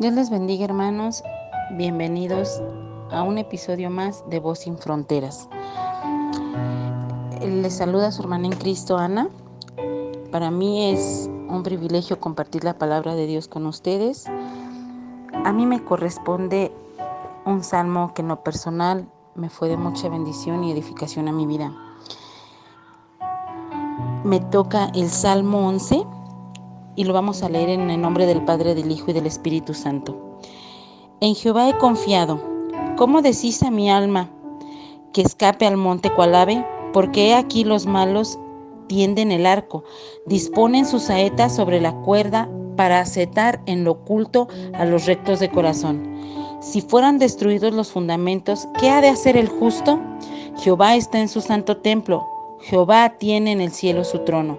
Dios les bendiga hermanos, bienvenidos a un episodio más de Voz sin Fronteras. Les saluda su hermana en Cristo, Ana. Para mí es un privilegio compartir la palabra de Dios con ustedes. A mí me corresponde un salmo que en lo personal me fue de mucha bendición y edificación a mi vida. Me toca el Salmo 11 y lo vamos a leer en el nombre del Padre, del Hijo y del Espíritu Santo. En Jehová he confiado. ¿Cómo decís a mi alma que escape al monte cual ave? Porque he aquí los malos tienden el arco, disponen sus saetas sobre la cuerda para acetar en lo oculto a los rectos de corazón. Si fueran destruidos los fundamentos, ¿qué ha de hacer el justo? Jehová está en su santo templo, Jehová tiene en el cielo su trono.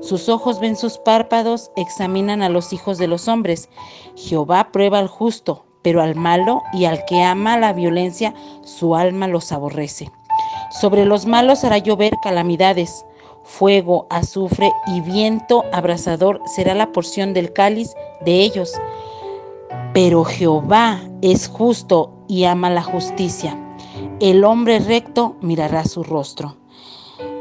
Sus ojos ven sus párpados, examinan a los hijos de los hombres. Jehová prueba al justo, pero al malo y al que ama la violencia, su alma los aborrece. Sobre los malos hará llover calamidades. Fuego, azufre y viento abrasador será la porción del cáliz de ellos. Pero Jehová es justo y ama la justicia. El hombre recto mirará su rostro.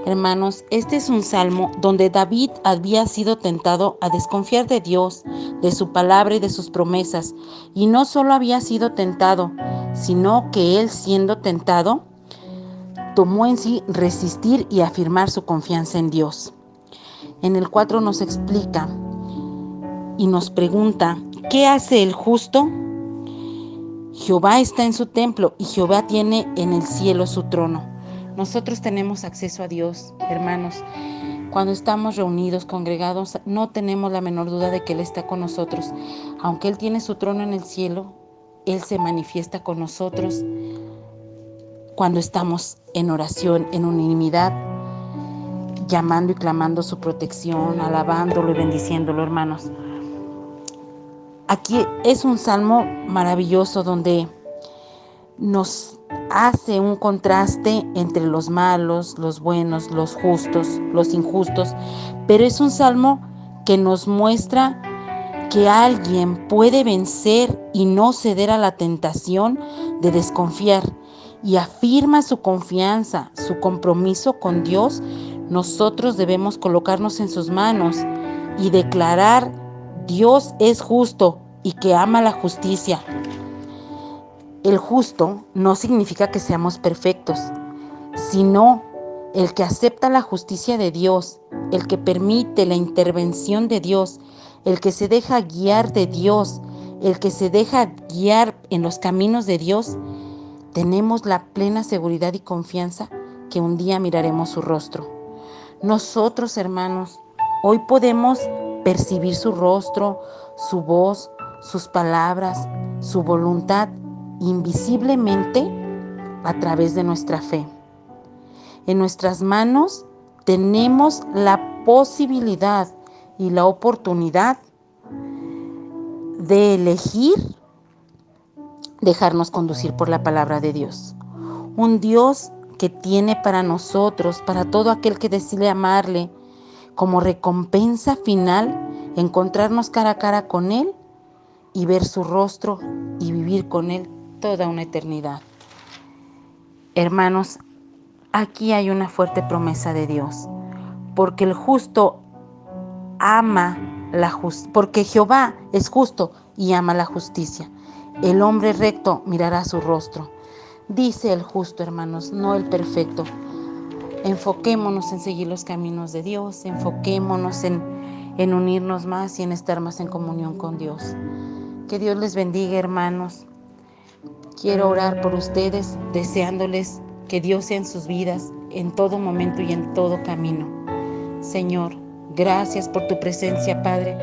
Hermanos, este es un salmo donde David había sido tentado a desconfiar de Dios, de su palabra y de sus promesas. Y no solo había sido tentado, sino que él siendo tentado, tomó en sí resistir y afirmar su confianza en Dios. En el 4 nos explica y nos pregunta, ¿qué hace el justo? Jehová está en su templo y Jehová tiene en el cielo su trono. Nosotros tenemos acceso a Dios, hermanos. Cuando estamos reunidos, congregados, no tenemos la menor duda de que Él está con nosotros. Aunque Él tiene su trono en el cielo, Él se manifiesta con nosotros cuando estamos en oración, en unanimidad, llamando y clamando su protección, alabándolo y bendiciéndolo, hermanos. Aquí es un salmo maravilloso donde nos hace un contraste entre los malos, los buenos, los justos, los injustos, pero es un salmo que nos muestra que alguien puede vencer y no ceder a la tentación de desconfiar y afirma su confianza, su compromiso con Dios, nosotros debemos colocarnos en sus manos y declarar Dios es justo y que ama la justicia. El justo no significa que seamos perfectos, sino el que acepta la justicia de Dios, el que permite la intervención de Dios, el que se deja guiar de Dios, el que se deja guiar en los caminos de Dios, tenemos la plena seguridad y confianza que un día miraremos su rostro. Nosotros, hermanos, hoy podemos percibir su rostro, su voz, sus palabras, su voluntad invisiblemente a través de nuestra fe. En nuestras manos tenemos la posibilidad y la oportunidad de elegir dejarnos conducir por la palabra de Dios. Un Dios que tiene para nosotros, para todo aquel que decide amarle, como recompensa final, encontrarnos cara a cara con Él y ver su rostro y vivir con Él toda una eternidad. Hermanos, aquí hay una fuerte promesa de Dios, porque el justo ama la justicia, porque Jehová es justo y ama la justicia. El hombre recto mirará su rostro. Dice el justo, hermanos, no el perfecto. Enfoquémonos en seguir los caminos de Dios, enfoquémonos en, en unirnos más y en estar más en comunión con Dios. Que Dios les bendiga, hermanos. Quiero orar por ustedes, deseándoles que Dios sea en sus vidas, en todo momento y en todo camino. Señor, gracias por tu presencia, Padre.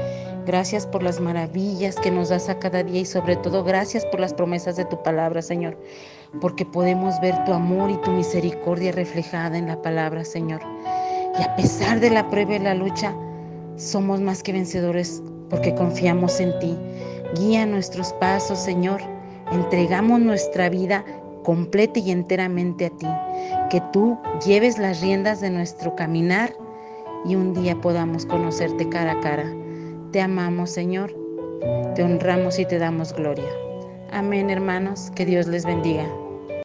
Gracias por las maravillas que nos das a cada día y sobre todo gracias por las promesas de tu palabra, Señor, porque podemos ver tu amor y tu misericordia reflejada en la palabra, Señor. Y a pesar de la prueba y la lucha, somos más que vencedores porque confiamos en ti. Guía nuestros pasos, Señor entregamos nuestra vida completa y enteramente a ti. Que tú lleves las riendas de nuestro caminar y un día podamos conocerte cara a cara. Te amamos, Señor. Te honramos y te damos gloria. Amén, hermanos. Que Dios les bendiga.